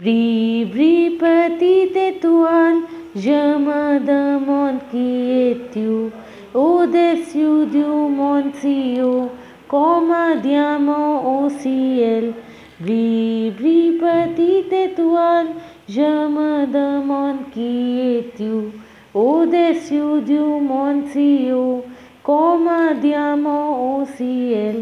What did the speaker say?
Vri, bri, patite tuan, jama me demande o es-tu Au-dessus du ciel. Vri, bri, patite tuan, jama me demande o es-tu Au-dessus du ciel.